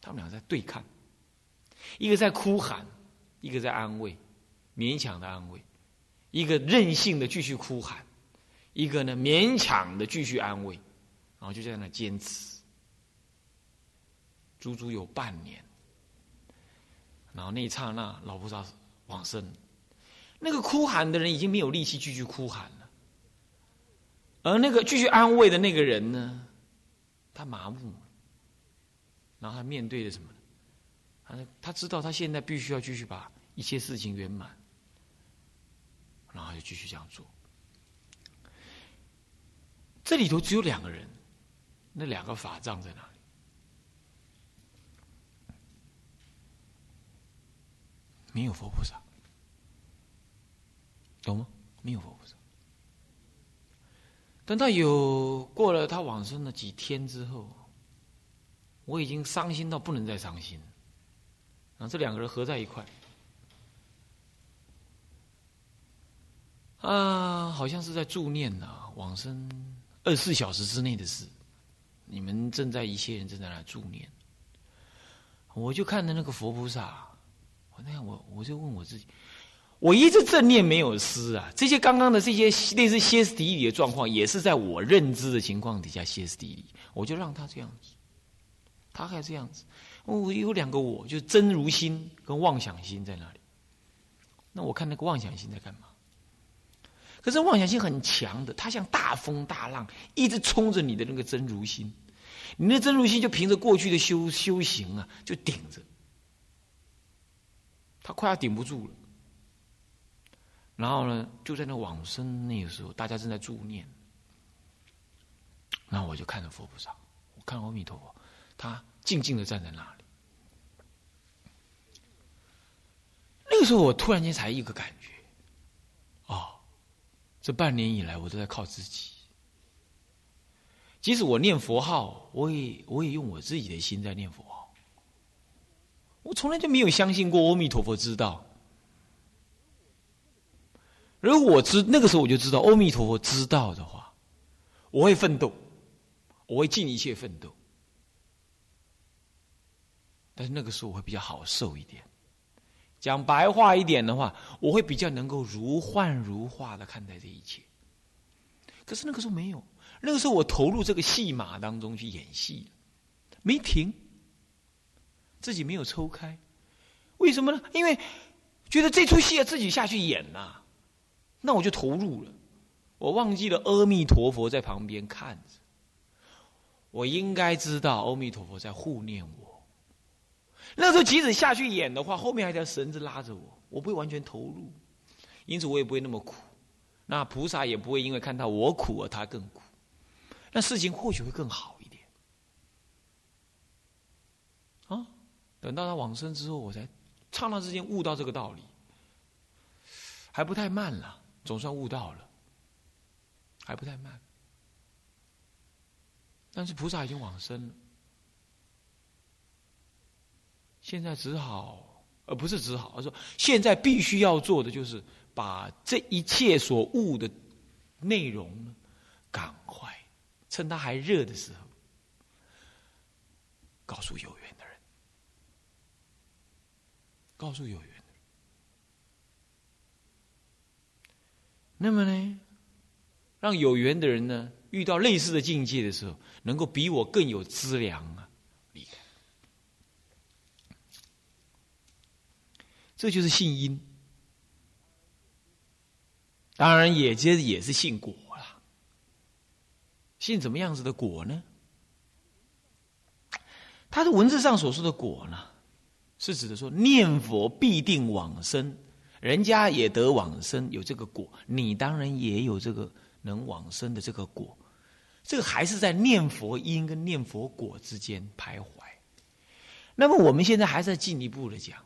他们俩在对抗，一个在哭喊，一个在安慰，勉强的安慰，一个任性的继续哭喊，一个呢勉强的继续安慰，然后就在那坚持，足足有半年。然后那一刹那，老菩萨往生，那个哭喊的人已经没有力气继续哭喊了，而那个继续安慰的那个人呢，他麻木了。然后他面对的什么？他他知道他现在必须要继续把一切事情圆满，然后就继续这样做。这里头只有两个人，那两个法杖在哪里？没有佛菩萨，懂吗？没有佛菩萨。等到有过了他往生的几天之后。我已经伤心到不能再伤心，啊这两个人合在一块，啊，好像是在助念呐，往生二十四小时之内的事。你们正在一些人正在那助念，我就看着那个佛菩萨，我那样我我就问我自己，我一直正念没有失啊，这些刚刚的这些类似歇斯底里的状况，也是在我认知的情况底下歇斯底里，我就让他这样子。他还这样子，我有两个我，就是真如心跟妄想心在那里。那我看那个妄想心在干嘛？可是妄想心很强的，它像大风大浪，一直冲着你的那个真如心。你那真如心就凭着过去的修修行啊，就顶着，他快要顶不住了。然后呢，就在那往生那个时候，大家正在助念，然后我就看着佛菩萨，我看阿弥陀佛。他静静的站在那里。那个时候，我突然间才一个感觉，哦，这半年以来，我都在靠自己。即使我念佛号，我也我也用我自己的心在念佛号。我从来就没有相信过阿弥陀佛知道。如果我知那个时候我就知道阿弥陀佛知道的话，我会奋斗，我会尽一切奋斗。但是那个时候我会比较好受一点，讲白话一点的话，我会比较能够如幻如化的看待这一切。可是那个时候没有，那个时候我投入这个戏码当中去演戏，没停，自己没有抽开，为什么呢？因为觉得这出戏要自己下去演呐，那我就投入了，我忘记了阿弥陀佛在旁边看着，我应该知道阿弥陀佛在护念我。那时候即使下去演的话，后面还条绳子拉着我，我不会完全投入，因此我也不会那么苦。那菩萨也不会因为看到我苦而他更苦，那事情或许会更好一点。啊，等到他往生之后，我才刹那之间悟到这个道理，还不太慢了，总算悟到了，还不太慢。但是菩萨已经往生了。现在只好，而不是只好，而说现在必须要做的就是把这一切所悟的内容呢，赶快趁它还热的时候，告诉有缘的人，告诉有缘的人。那么呢，让有缘的人呢，遇到类似的境界的时候，能够比我更有资粮啊。这就是信因，当然也接着也是信果了。信怎么样子的果呢？他的文字上所说的果呢，是指的说念佛必定往生，人家也得往生，有这个果，你当然也有这个能往生的这个果。这个还是在念佛因跟念佛果之间徘徊。那么我们现在还在进一步的讲。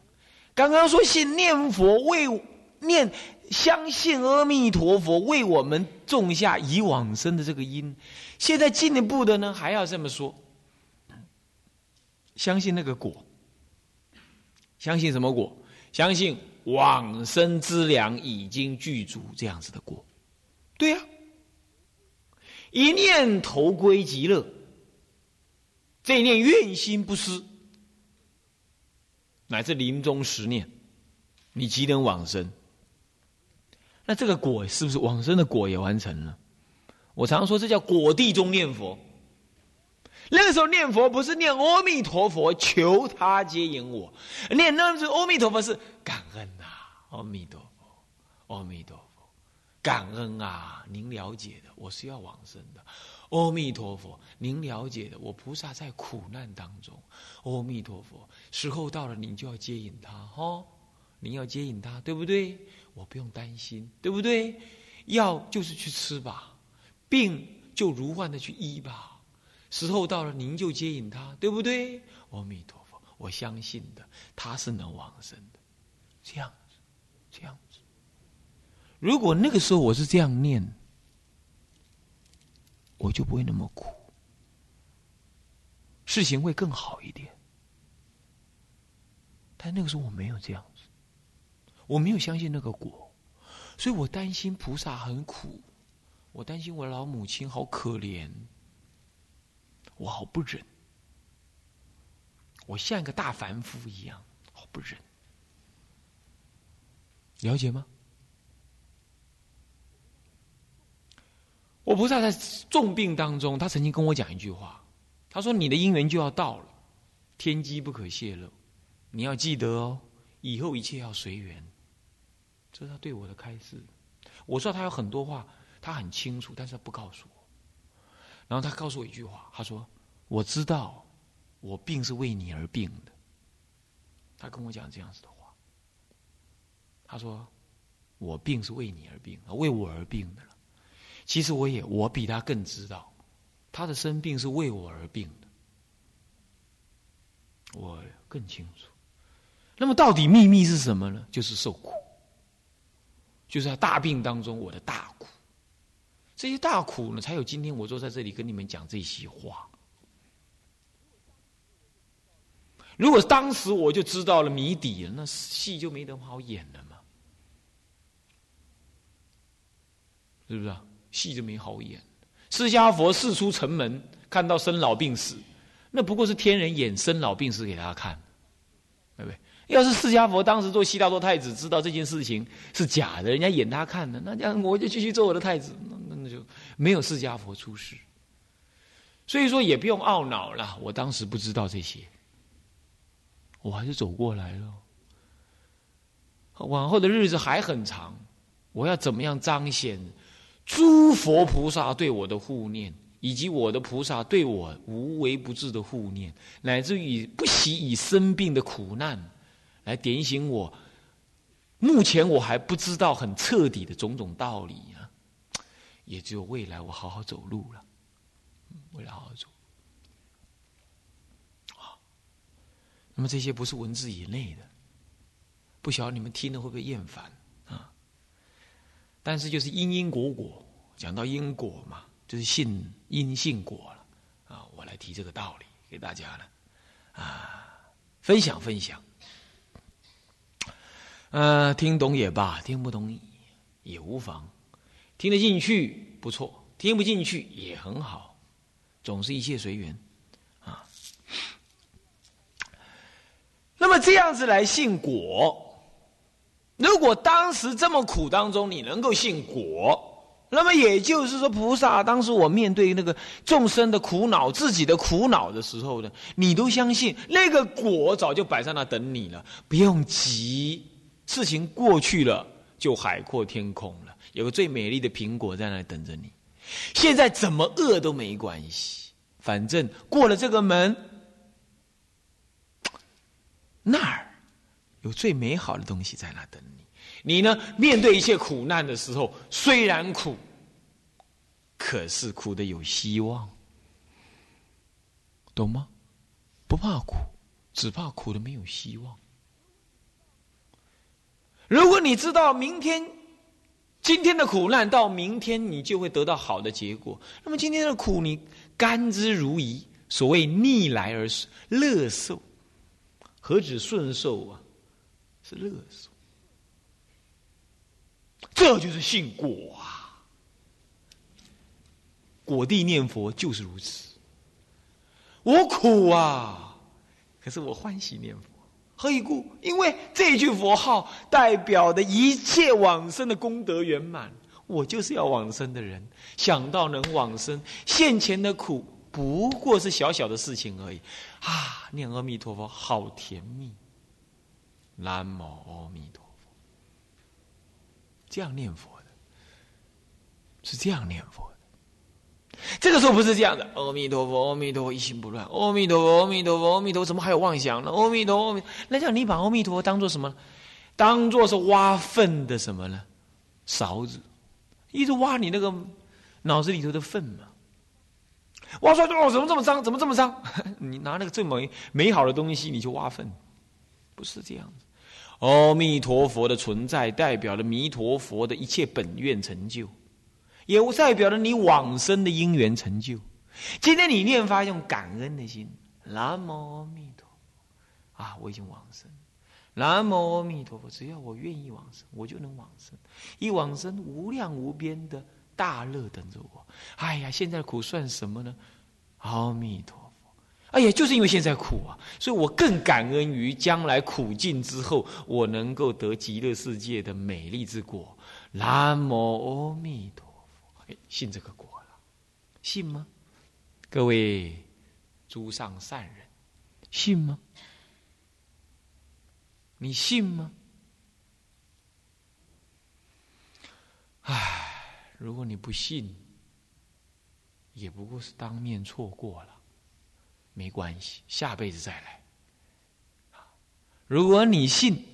刚刚说信念佛为念相信阿弥陀佛为我们种下以往生的这个因，现在进一步的呢还要这么说，相信那个果，相信什么果？相信往生之粮已经具足这样子的果，对呀，一念投归极乐，这一念愿心不失，乃至临终十念，你即能往生。那这个果是不是往生的果也完成了？我常说这叫果地中念佛。那个时候念佛不是念阿弥陀佛求他接引我，念那是阿弥陀佛是感恩呐，阿弥陀佛，阿弥陀佛，感恩啊！您了解的，我是要往生的。阿弥陀佛，您了解的，我菩萨在苦难当中。阿弥陀佛，时候到了，您就要接引他哈，您要接引他，对不对？我不用担心，对不对？药就是去吃吧，病就如幻的去医吧。时候到了，您就接引他，对不对？阿弥陀佛，我相信的，他是能往生的。这样子，这样子。如果那个时候我是这样念，我就不会那么苦，事情会更好一点。但那个时候我没有这样子，我没有相信那个果，所以我担心菩萨很苦，我担心我老母亲好可怜。我好不忍，我像一个大凡夫一样，好不忍。了解吗？我菩萨在重病当中，他曾经跟我讲一句话，他说：“你的姻缘就要到了，天机不可泄露，你要记得哦，以后一切要随缘。”这是他对我的开示。我知道他有很多话，他很清楚，但是他不告诉我。然后他告诉我一句话，他说：“我知道，我病是为你而病的。”他跟我讲这样子的话。他说：“我病是为你而病，为我而病的了。”其实我也，我比他更知道，他的生病是为我而病的，我更清楚。那么到底秘密是什么呢？就是受苦，就是在大病当中我的大苦。这些大苦呢，才有今天我坐在这里跟你们讲这些话。如果当时我就知道了谜底了，那戏就没得好演了嘛，是不是啊？戏就没好演。释迦佛四出城门，看到生老病死，那不过是天人演生老病死给他看，对不对？要是释迦佛当时做悉达多太子，知道这件事情是假的，人家演他看的，那这样我就继续做我的太子，那那就没有释迦佛出世。所以说也不用懊恼了，我当时不知道这些，我还是走过来了。往后的日子还很长，我要怎么样彰显诸佛菩萨对我的护念？以及我的菩萨对我无微不至的护念，乃至于不惜以生病的苦难。来点醒我，目前我还不知道很彻底的种种道理啊，也只有未来我好好走路了，未来好好走。好，那么这些不是文字以内的，不晓得你们听了会不会厌烦？但是就是因因果果，讲到因果嘛，就是信因信果了啊。我来提这个道理给大家了啊，分享分享。呃，听懂也罢，听不懂也无妨，听得进去不错，听不进去也很好，总是一切随缘啊。那么这样子来信果，如果当时这么苦当中你能够信果，那么也就是说，菩萨当时我面对那个众生的苦恼、自己的苦恼的时候呢，你都相信那个果早就摆在那等你了，不用急。事情过去了，就海阔天空了。有个最美丽的苹果在那等着你。现在怎么饿都没关系，反正过了这个门，那儿有最美好的东西在那等你。你呢，面对一切苦难的时候，虽然苦，可是苦的有希望，懂吗？不怕苦，只怕苦的没有希望。如果你知道明天、今天的苦难到明天你就会得到好的结果，那么今天的苦你甘之如饴。所谓逆来而乐受，何止顺受啊？是乐受，这就是信果啊！果地念佛就是如此。我苦啊，可是我欢喜念佛，何以故？因为这句佛号代表的一切往生的功德圆满。我就是要往生的人，想到能往生，现前的苦不过是小小的事情而已。啊，念阿弥陀佛，好甜蜜！南无阿弥陀佛，这样念佛的，是这样念佛的。这个时候不是这样的，阿弥陀佛，阿弥陀佛，一心不乱，阿弥陀佛，阿弥陀佛，阿弥陀佛，怎么还有妄想呢？阿弥陀，阿弥，那叫你把阿弥陀佛当做什么？当做是挖粪的什么呢？勺子，一直挖你那个脑子里头的粪嘛。挖出来哦，怎么这么脏？怎么这么脏？你拿那个这么美好的东西，你就挖粪，不是这样子。阿弥陀佛的存在，代表了弥陀佛的一切本愿成就。也代表了你往生的因缘成就。今天你念发用感恩的心，南无阿弥陀佛啊！我已经往生，南无阿弥陀佛。只要我愿意往生，我就能往生。一往生，无量无边的大乐等着我。哎呀，现在苦算什么呢？阿弥陀！哎呀，就是因为现在苦啊，所以我更感恩于将来苦尽之后，我能够得极乐世界的美丽之果。南无阿弥陀佛。信这个果了，信吗？各位诸上善人，信吗？你信吗？唉，如果你不信，也不过是当面错过了，没关系，下辈子再来。如果你信，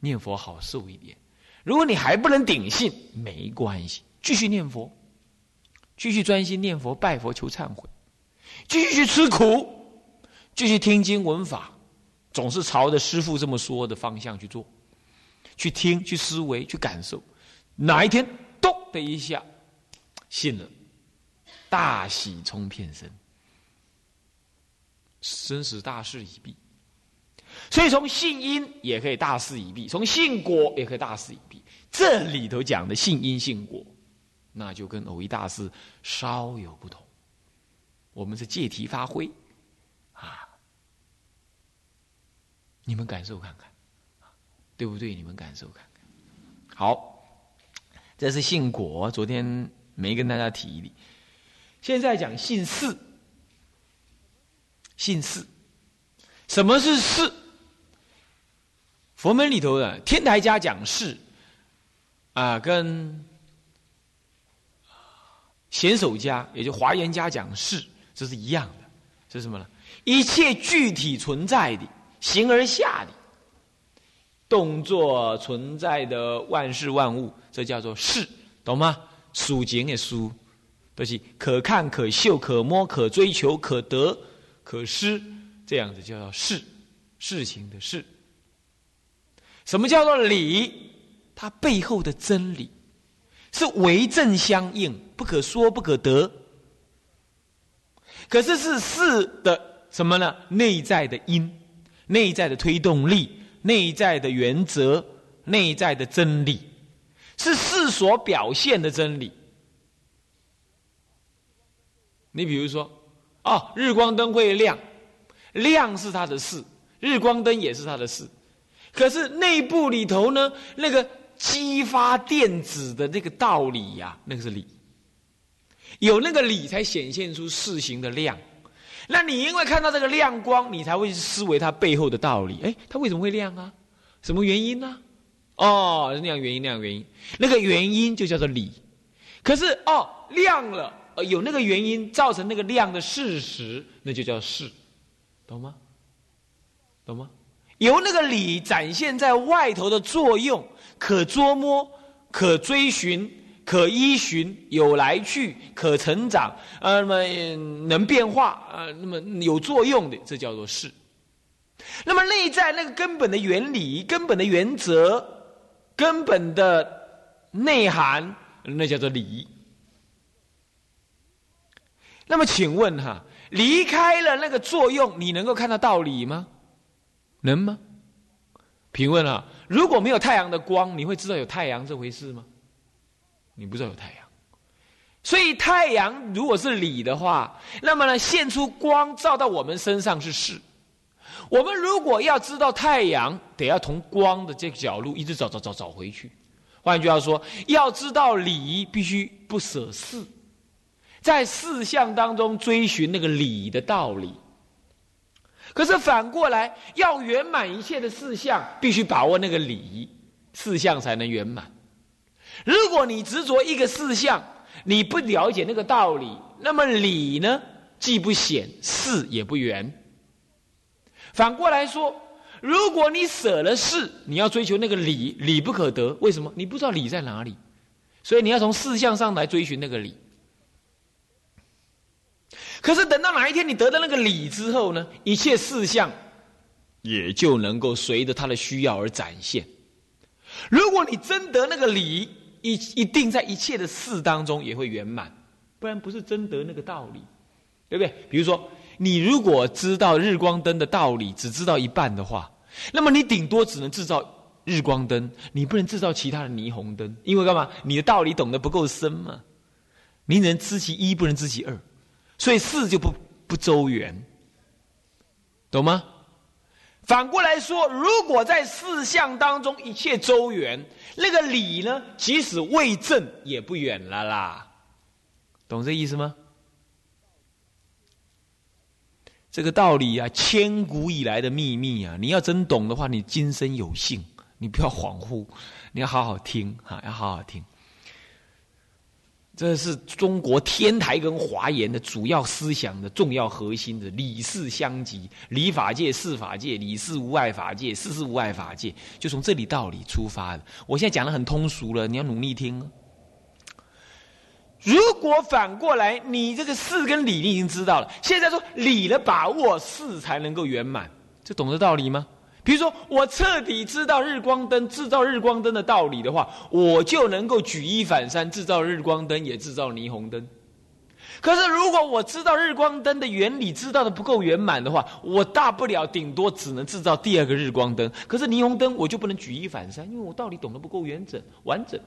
念佛好受一点；如果你还不能顶信，没关系，继续念佛。继续专心念佛、拜佛、求忏悔，继续去吃苦，继续听经闻法，总是朝着师父这么说的方向去做，去听、去思维、去感受。哪一天咚的一下信了，大喜冲遍身，生死大事已毕。所以从信因也可以大事已毕，从信果也可以大事已毕。这里头讲的信因信果。那就跟偶一大师稍有不同，我们是借题发挥，啊，你们感受看看，对不对？你们感受看看。好，这是信果，昨天没跟大家提的，现在讲信事。信事，什么是事？佛门里头的天台家讲事，啊，跟。贤守家，也就华严家讲事，这是一样的，是什么呢？一切具体存在的、形而下的动作存在的万事万物，这叫做事，懂吗？属景的书，都是可看、可嗅、可摸、可追求、可得、可失，这样子叫做事，事情的事。什么叫做理？它背后的真理。是为正相应，不可说不可得。可是是事的什么呢？内在的因，内在的推动力，内在的原则，内在的真理，是事所表现的真理。你比如说，哦，日光灯会亮，亮是它的事，日光灯也是它的事。可是内部里头呢，那个。激发电子的那个道理呀，那个是理，有那个理才显现出事情的亮。那你因为看到这个亮光，你才会思维它背后的道理。哎，它为什么会亮啊？什么原因呢？哦，那样原因，那样原因，那个原因就叫做理。可是哦，亮了，有那个原因造成那个量的事实，那就叫事，懂吗？懂吗？由那个理展现在外头的作用。可捉摸、可追寻、可依循，有来去，可成长，呃，那么能变化，呃，那么有作用的，这叫做事。那么内在那个根本的原理、根本的原则、根本的内涵，那叫做理。那么请问哈，离开了那个作用，你能够看到道理吗？能吗？请问啊？如果没有太阳的光，你会知道有太阳这回事吗？你不知道有太阳，所以太阳如果是理的话，那么呢，现出光照到我们身上是事。我们如果要知道太阳，得要从光的这个角度一直找找找找回去。换句话说，要知道理，必须不舍事，在四象当中追寻那个理的道理。可是反过来，要圆满一切的四象，必须把握那个理，四象才能圆满。如果你执着一个四象，你不了解那个道理，那么理呢，既不显，事也不圆。反过来说，如果你舍了事，你要追求那个理，理不可得。为什么？你不知道理在哪里，所以你要从四象上来追寻那个理。可是等到哪一天你得到那个理之后呢？一切事项也就能够随着他的需要而展现。如果你真得那个理，一一定在一切的事当中也会圆满，不然不是真得那个道理，对不对？比如说。你如果知道日光灯的道理，只知道一半的话，那么你顶多只能制造日光灯，你不能制造其他的霓虹灯，因为干嘛？你的道理懂得不够深嘛。你能知其一，不能知其二，所以事就不不周圆，懂吗？反过来说，如果在四项当中一切周圆，那个理呢，即使未正也不远了啦，懂这意思吗？这个道理啊，千古以来的秘密啊！你要真懂的话，你今生有幸，你不要恍惚，你要好好听哈，要好好听。这是中国天台跟华严的主要思想的重要核心的理事相即，理法界、事法界、理事无碍法界、事事无碍法界，就从这里道理出发的。我现在讲的很通俗了，你要努力听。如果反过来，你这个事跟理你已经知道了，现在说理的把握，事才能够圆满，这懂得道理吗？比如说，我彻底知道日光灯制造日光灯的道理的话，我就能够举一反三，制造日光灯也制造霓虹灯。可是，如果我知道日光灯的原理知道的不够圆满的话，我大不了顶多只能制造第二个日光灯。可是霓虹灯我就不能举一反三，因为我道理懂得不够完整完整。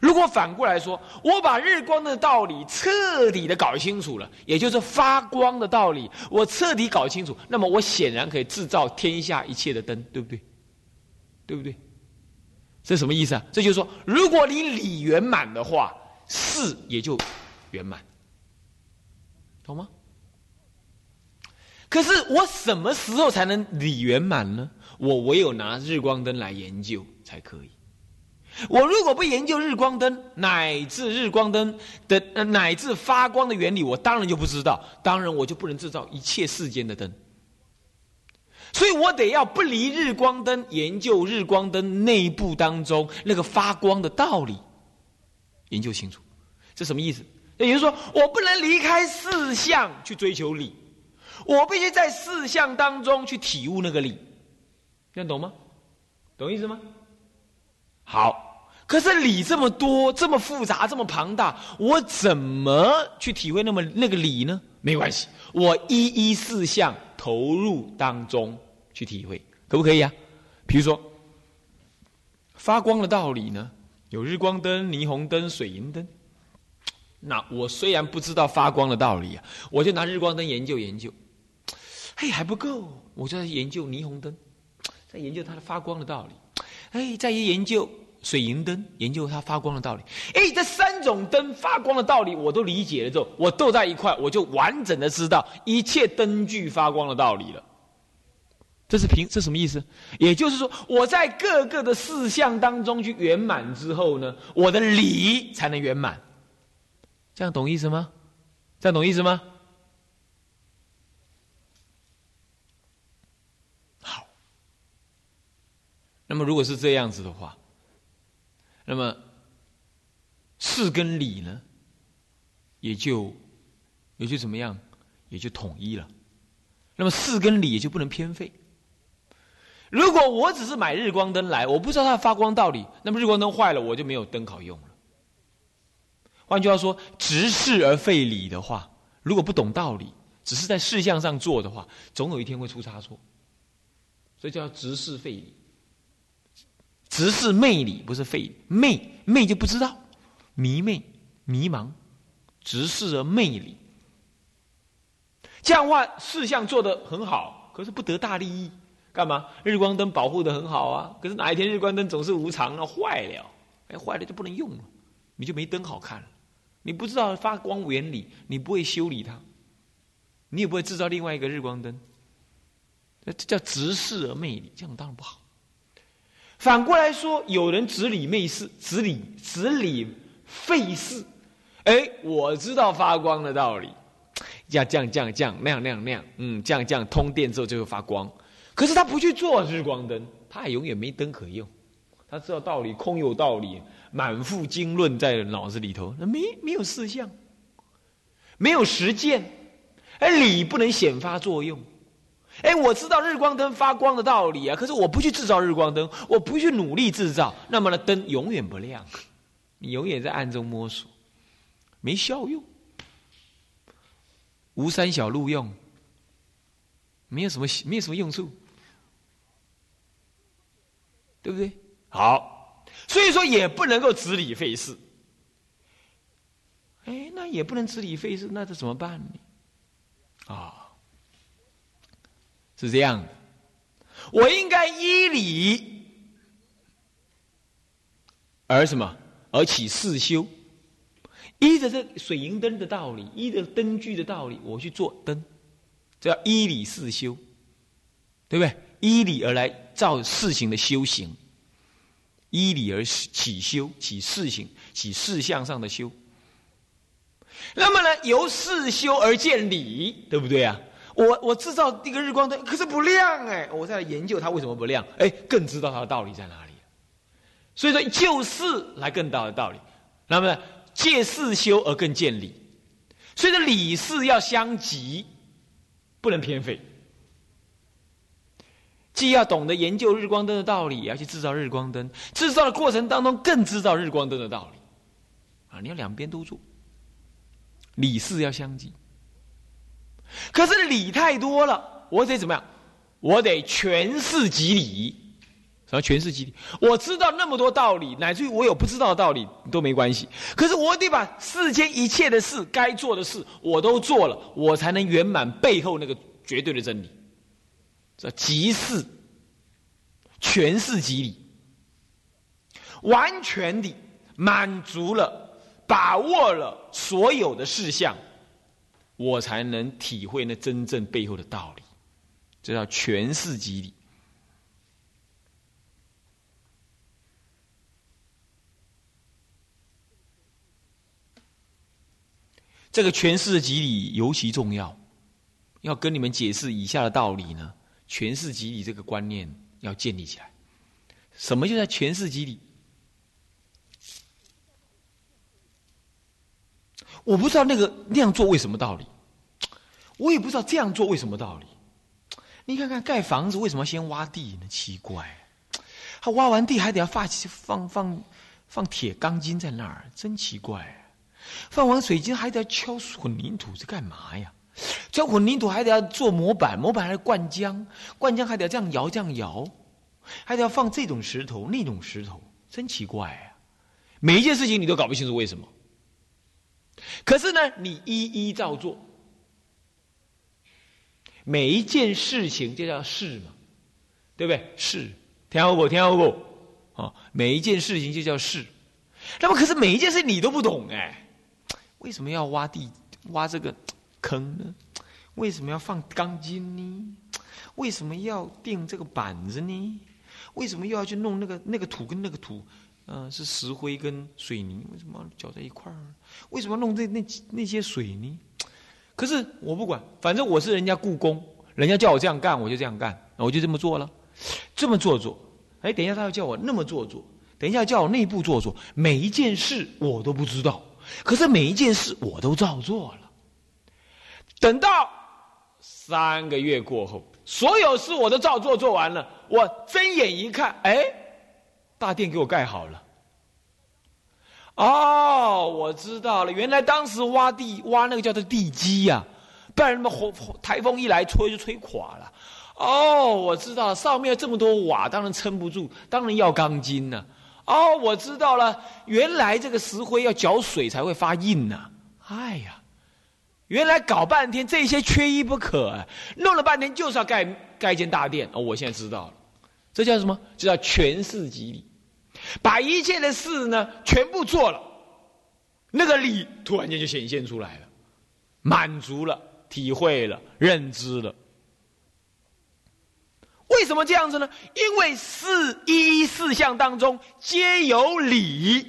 如果反过来说，我把日光的道理彻底的搞清楚了，也就是发光的道理，我彻底搞清楚，那么我显然可以制造天下一切的灯，对不对？对不对？这什么意思啊？这就是说，如果你理圆满的话，事也就圆满，懂吗？可是我什么时候才能理圆满呢？我唯有拿日光灯来研究才可以。我如果不研究日光灯乃至日光灯的乃至发光的原理，我当然就不知道。当然，我就不能制造一切世间的灯。所以我得要不离日光灯，研究日光灯内部当中那个发光的道理，研究清楚。这什么意思？也就是说，我不能离开四相去追求理，我必须在四相当中去体悟那个理。这样懂吗？懂意思吗？好，可是理这么多，这么复杂，这么庞大，我怎么去体会那么那个理呢？没关系，我一一四项投入当中去体会，可不可以啊？比如说发光的道理呢，有日光灯、霓虹灯、水银灯。那我虽然不知道发光的道理啊，我就拿日光灯研究研究，嘿还不够，我就在研究霓虹灯，在研究它的发光的道理，哎，在研究。水银灯研究它发光的道理，哎，这三种灯发光的道理我都理解了之后，我斗在一块，我就完整的知道一切灯具发光的道理了。这是平这什么意思？也就是说，我在各个的事项当中去圆满之后呢，我的理才能圆满。这样懂意思吗？这样懂意思吗？那么如果是这样子的话。那么，事跟理呢，也就也就怎么样，也就统一了。那么事跟理也就不能偏废。如果我只是买日光灯来，我不知道它的发光道理，那么日光灯坏了，我就没有灯好用了。换句话说，执事而废理的话，如果不懂道理，只是在事项上做的话，总有一天会出差错。所以叫执事废理。直视魅理，不是废魅魅就不知道，迷昧迷茫，直视而魅理。这样话事项做得很好，可是不得大利益，干嘛？日光灯保护的很好啊，可是哪一天日光灯总是无常了，坏了，哎，坏了就不能用了，你就没灯好看了。你不知道发光原理，你不会修理它，你也不会制造另外一个日光灯。这叫直视而魅力，这样当然不好。反过来说，有人执理昧事，执理执理废事。哎，我知道发光的道理，要这样这样这样那样那样那样，嗯，这样这样通电之后就会发光。可是他不去做日光灯，他也永远没灯可用。他知道道理，空有道理，满腹经论在脑子里头，那没没有事项，没有实践，哎，理不能显发作用。哎，我知道日光灯发光的道理啊，可是我不去制造日光灯，我不去努力制造，那么呢，灯永远不亮，你永远在暗中摸索，没效用，无三小路用，没有什么没有什么用处，对不对？好，所以说也不能够执理废事。哎，那也不能执理废事，那这怎么办呢？啊？是这样的，我应该依理而什么而起四修，依着这水银灯的道理，依着灯具的道理，我去做灯，这叫依理四修，对不对？依理而来造事情的修行，依理而起修，起事情，起事项上的修。那么呢，由事修而见理，对不对啊？我我制造一个日光灯，可是不亮哎！我在研究它为什么不亮，哎，更知道它的道理在哪里。所以说，就是来更大的道理。那么借事修而更见理，所以说理事要相及，不能偏废。既要懂得研究日光灯的道理，也要去制造日光灯。制造的过程当中，更知道日光灯的道理。啊，你要两边都做，理事要相及。可是理太多了，我得怎么样？我得全是即理，什么全是即理？我知道那么多道理，乃至于我有不知道的道理都没关系。可是我得把世间一切的事、该做的事我都做了，我才能圆满背后那个绝对的真理。这即是全是即理，完全的满足了、把握了所有的事项。我才能体会那真正背后的道理，这叫诠释即理。这个诠释的即理尤其重要，要跟你们解释以下的道理呢。诠释即理这个观念要建立起来。什么叫做诠释即理？我不知道那个那样做为什么道理，我也不知道这样做为什么道理。你看看盖房子为什么先挖地呢？奇怪，他挖完地还得要放放放放铁钢筋在那儿，真奇怪。放完水晶还得要敲混凝土，是干嘛呀？敲混凝土还得要做模板，模板还得灌浆，灌浆还得要这样摇这样摇，还得要放这种石头那种石头，真奇怪啊！每一件事情你都搞不清楚为什么。可是呢，你一一照做，每一件事情就叫事嘛，对不对？事，听好不？听好不？啊，每一件事情就叫事。那么，可是每一件事你都不懂哎，为什么要挖地挖这个坑呢？为什么要放钢筋呢？为什么要钉这个板子呢？为什么又要去弄那个那个土跟那个土？嗯，是石灰跟水泥，为什么搅在一块儿？为什么弄这那那些水泥？可是我不管，反正我是人家故宫，人家叫我这样干，我就这样干，我就这么做了，这么做做。哎，等一下他要叫我那么做做，等一下叫我内部做做，每一件事我都不知道，可是每一件事我都照做了。等到三个月过后，所有事我都照做做完了，我睁眼一看，哎。大殿给我盖好了。哦，我知道了，原来当时挖地挖那个叫做地基呀，不然那么风台风一来吹就吹垮了。哦，我知道了，上面这么多瓦，当然撑不住，当然要钢筋呢。哦，我知道了，原来这个石灰要搅水才会发硬呢。哎呀，原来搞半天这些缺一不可啊！弄了半天就是要盖盖一间大殿哦，我现在知道了，这叫什么？这叫全事即理，把一切的事呢全部做了，那个理突然间就显现出来了，满足了，体会了，认知了。为什么这样子呢？因为四一四项当中皆有理，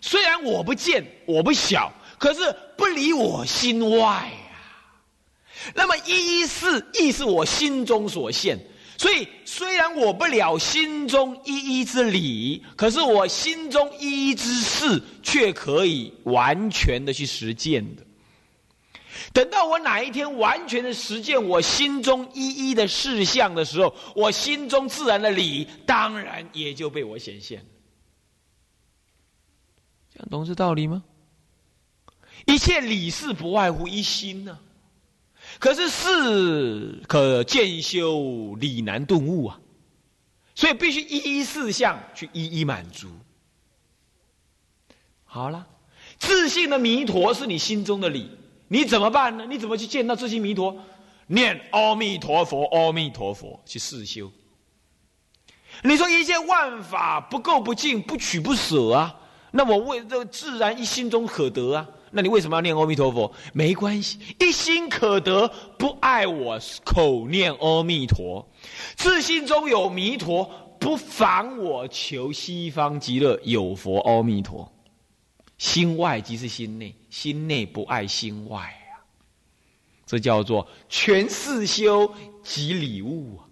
虽然我不见，我不晓。可是不离我心外呀。那么一一四亦是我心中所现，所以虽然我不了心中一一之理，可是我心中一一之事却可以完全的去实践的。等到我哪一天完全的实践我心中一一的事项的时候，我心中自然的理当然也就被我显现了。这样懂这道理吗？一切理事不外乎一心呢，可是事可见修，理难顿悟啊，所以必须一一四项去一一满足。好了，自信的弥陀是你心中的理，你怎么办呢？你怎么去见到自信弥陀？念阿弥陀佛，阿弥陀佛，去试修。你说一切万法不垢不净，不取不舍啊，那我为这自然一心中可得啊。那你为什么要念阿弥陀佛？没关系，一心可得，不爱我口念阿弥陀，自信中有弥陀，不妨我求西方极乐有佛阿弥陀。心外即是心内，心内不爱心外啊，这叫做全四修即礼物啊，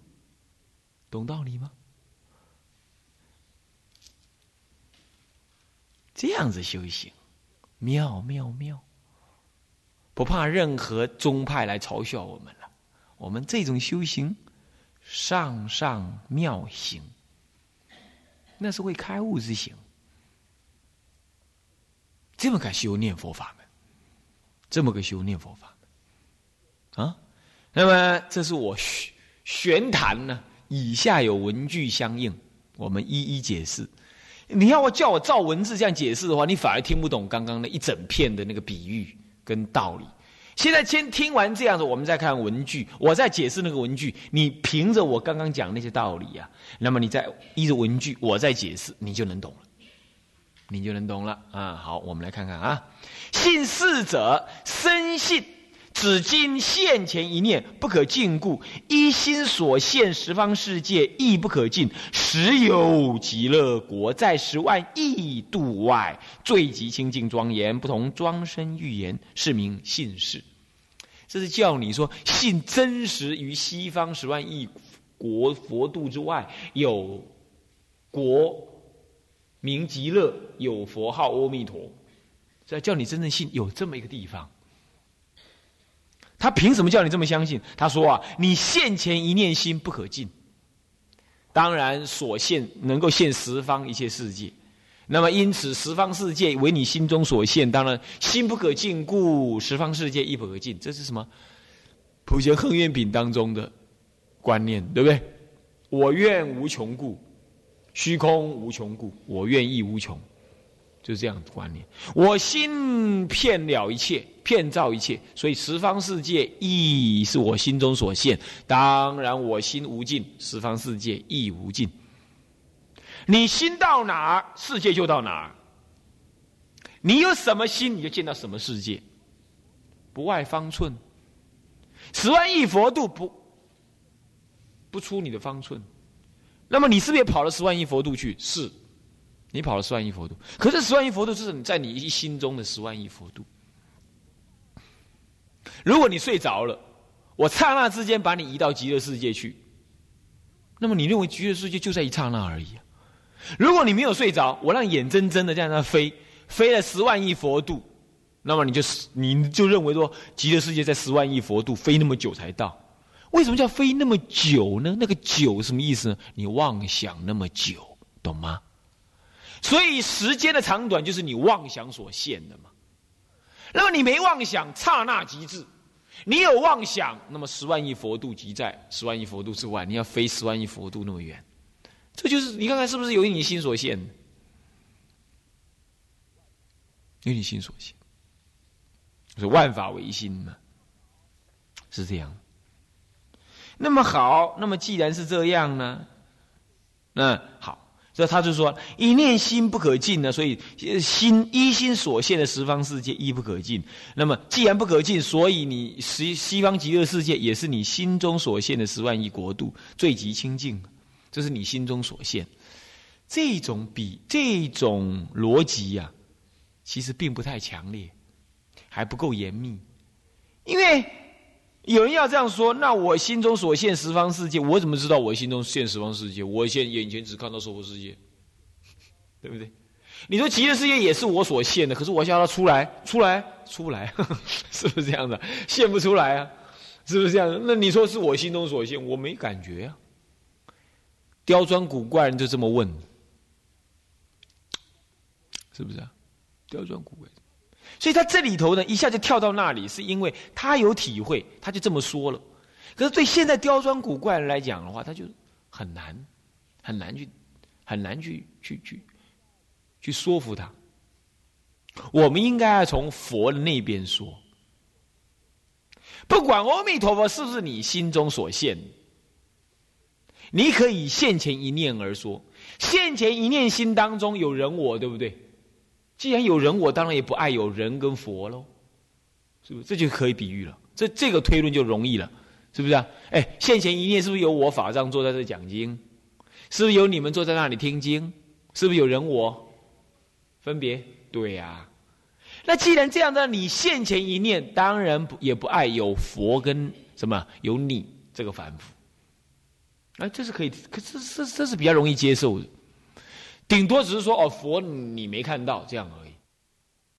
懂道理吗？这样子修行。妙妙妙！不怕任何宗派来嘲笑我们了。我们这种修行，上上妙行，那是为开悟之行。这么个修念佛法门，这么个修念佛法门啊！那么这是我玄玄谈呢，以下有文句相应，我们一一解释。你要我叫我照文字这样解释的话，你反而听不懂刚刚那一整片的那个比喻跟道理。现在先听完这样子，我们再看文句，我再解释那个文句。你凭着我刚刚讲那些道理呀，那么你再依着文句，我再解释，你就能懂了，你就能懂了啊！好，我们来看看啊，信事者深信。只今现前一念不可禁锢，一心所现十方世界亦不可尽。实有极乐国在十万亿度外，最极清净庄严，不同庄身预言，是名信事。这是叫你说信真实于西方十万亿国佛度之外有国名极乐，有佛号阿弥陀。这叫你真正信有这么一个地方。他凭什么叫你这么相信？他说啊，你现前一念心不可尽。当然所现能够现十方一切世界，那么因此十方世界为你心中所现，当然心不可尽故，十方世界亦不可尽。这是什么？普贤恒愿品当中的观念，对不对？我愿无穷故，虚空无穷故，我愿亦无穷。就这样的观念，我心骗了一切，骗造一切，所以十方世界亦是我心中所现。当然，我心无尽，十方世界亦无尽。你心到哪儿，世界就到哪儿。你有什么心，你就见到什么世界，不外方寸。十万亿佛度不不出你的方寸，那么你是不是也跑了十万亿佛度去？是。你跑了十万亿佛度，可是十万亿佛度是你在你心中的十万亿佛度。如果你睡着了，我刹那之间把你移到极乐世界去，那么你认为极乐世界就在一刹那而已。如果你没有睡着，我让眼睁睁的在那飞，飞了十万亿佛度，那么你就你就认为说极乐世界在十万亿佛度飞那么久才到？为什么叫飞那么久呢？那个久什么意思呢？你妄想那么久，懂吗？所以时间的长短就是你妄想所限的嘛。那么你没妄想，刹那即至；你有妄想，那么十万亿佛度即在十万亿佛度之外，你要飞十万亿佛度那么远，这就是你看看是不是由于你心所限？由你心所限，是万法唯心嘛。是这样。那么好，那么既然是这样呢，那好。所以他就说：“一念心不可尽呢，所以心一心所现的十方世界亦不可尽。那么既然不可尽，所以你西西方极乐世界也是你心中所现的十万亿国度最极清净，这是你心中所现。这种比这种逻辑呀，其实并不太强烈，还不够严密。因为有人要这样说，那我心中所现十方世界，我怎么知道我心中现十方世界？我现眼前只看到娑婆世界。”对不对？你说极乐世界也是我所现的，可是我想要它出来，出来，出不来，是不是这样的？现不出来啊，是不是这样？那你说是我心中所现，我没感觉呀。刁钻古怪人就这么问，是不是啊？刁钻古怪，所以他这里头呢，一下就跳到那里，是因为他有体会，他就这么说了。可是对现在刁钻古怪人来讲的话，他就很难，很难去，很难去，去，去。去说服他，我们应该要从佛的那边说。不管阿弥陀佛是不是你心中所现，你可以现前一念而说，现前一念心当中有人我，对不对？既然有人我，当然也不爱有人跟佛喽，是不是？这就可以比喻了，这这个推论就容易了，是不是啊？哎，现前一念是不是有我法藏坐在这讲经？是不是有你们坐在那里听经？是不是有人我？分别对呀，那既然这样的，你现前一念当然不也不爱有佛跟什么有你这个凡夫，啊，这是可以，可是这这是比较容易接受的，顶多只是说哦，佛你没看到这样而已，